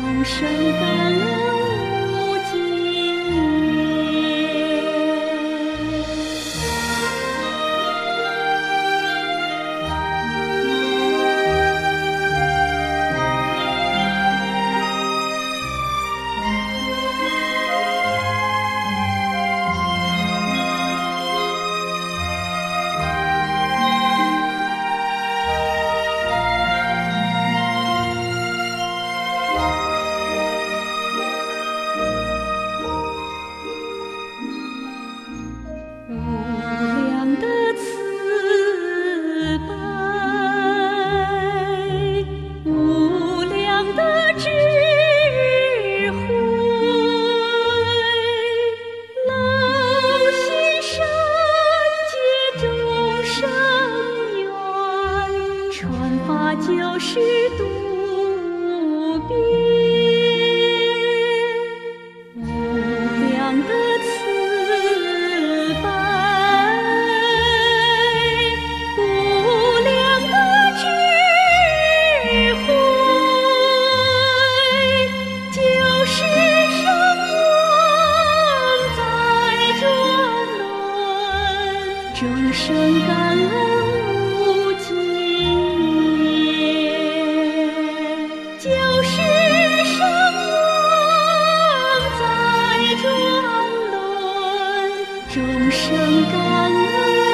众生感。就是度别。无量的慈悲，无量的智慧，就是生王在转轮，众生感恩众生感恩。